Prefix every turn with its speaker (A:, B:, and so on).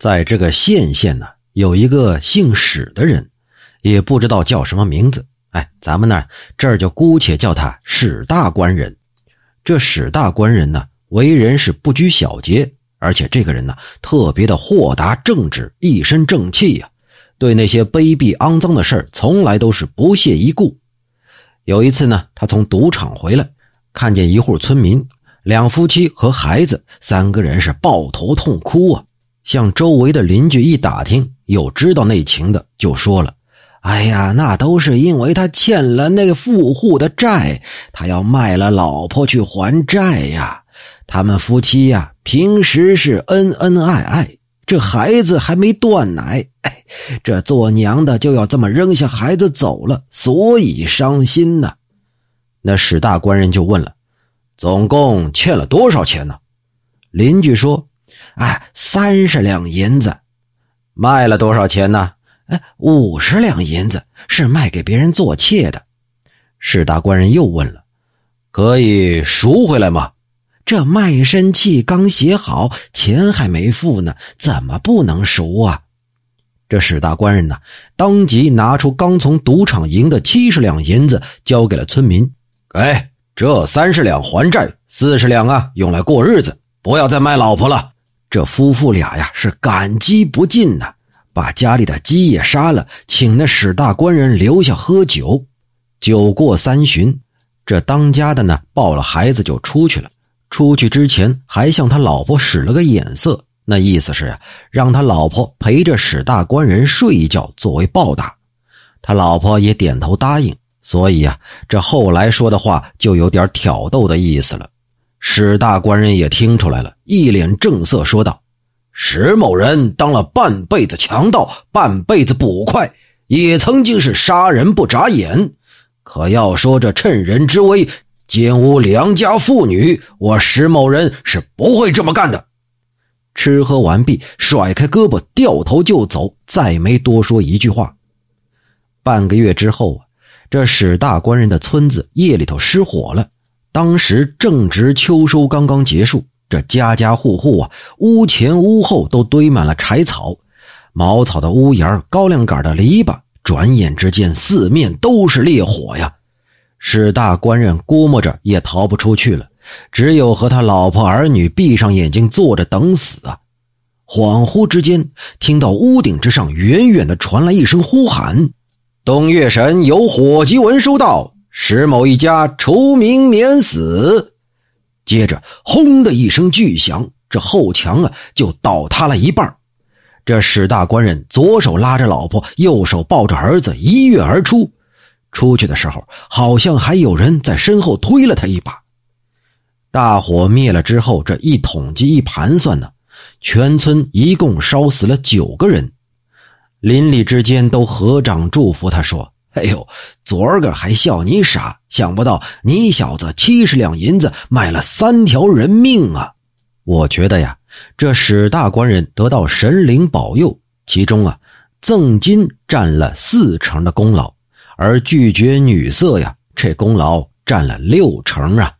A: 在这个县县呢，有一个姓史的人，也不知道叫什么名字。哎，咱们呢这儿就姑且叫他史大官人。这史大官人呢，为人是不拘小节，而且这个人呢特别的豁达正直，一身正气呀。对那些卑鄙肮脏的事从来都是不屑一顾。有一次呢，他从赌场回来，看见一户村民，两夫妻和孩子三个人是抱头痛哭啊。向周围的邻居一打听，有知道内情的，就说了：“哎呀，那都是因为他欠了那个富户的债，他要卖了老婆去还债呀。他们夫妻呀，平时是恩恩爱爱，这孩子还没断奶，哎，这做娘的就要这么扔下孩子走了，所以伤心呢。”那史大官人就问了：“总共欠了多少钱呢？”邻居说。哎，三十两银子，卖了多少钱呢？哎，五十两银子是卖给别人做妾的。史大官人又问了：“可以赎回来吗？”这卖身契刚写好，钱还没付呢，怎么不能赎啊？这史大官人呢，当即拿出刚从赌场赢的七十两银子，交给了村民：“哎，这三十两还债，四十两啊，用来过日子，不要再卖老婆了。”这夫妇俩呀是感激不尽呐，把家里的鸡也杀了，请那史大官人留下喝酒。酒过三巡，这当家的呢抱了孩子就出去了。出去之前还向他老婆使了个眼色，那意思是呀，让他老婆陪着史大官人睡一觉作为报答。他老婆也点头答应，所以呀，这后来说的话就有点挑逗的意思了。史大官人也听出来了，一脸正色说道：“史某人当了半辈子强盗，半辈子捕快，也曾经是杀人不眨眼。可要说这趁人之危奸污良家妇女，我史某人是不会这么干的。”吃喝完毕，甩开胳膊，掉头就走，再没多说一句话。半个月之后啊，这史大官人的村子夜里头失火了。当时正值秋收刚刚结束，这家家户户啊，屋前屋后都堆满了柴草、茅草的屋檐、高粱杆的篱笆。转眼之间，四面都是烈火呀！史大官人估摸着也逃不出去了，只有和他老婆儿女闭上眼睛坐着等死啊！恍惚之间，听到屋顶之上远远的传来一声呼喊：“东岳神有火急文书到。”石某一家除名免死，接着轰的一声巨响，这后墙啊就倒塌了一半。这史大官人左手拉着老婆，右手抱着儿子，一跃而出。出去的时候，好像还有人在身后推了他一把。大火灭了之后，这一统计一盘算呢，全村一共烧死了九个人。邻里之间都合掌祝福他说。哎呦，昨儿个还笑你傻，想不到你小子七十两银子买了三条人命啊！我觉得呀，这史大官人得到神灵保佑，其中啊，赠金占了四成的功劳，而拒绝女色呀，这功劳占了六成啊。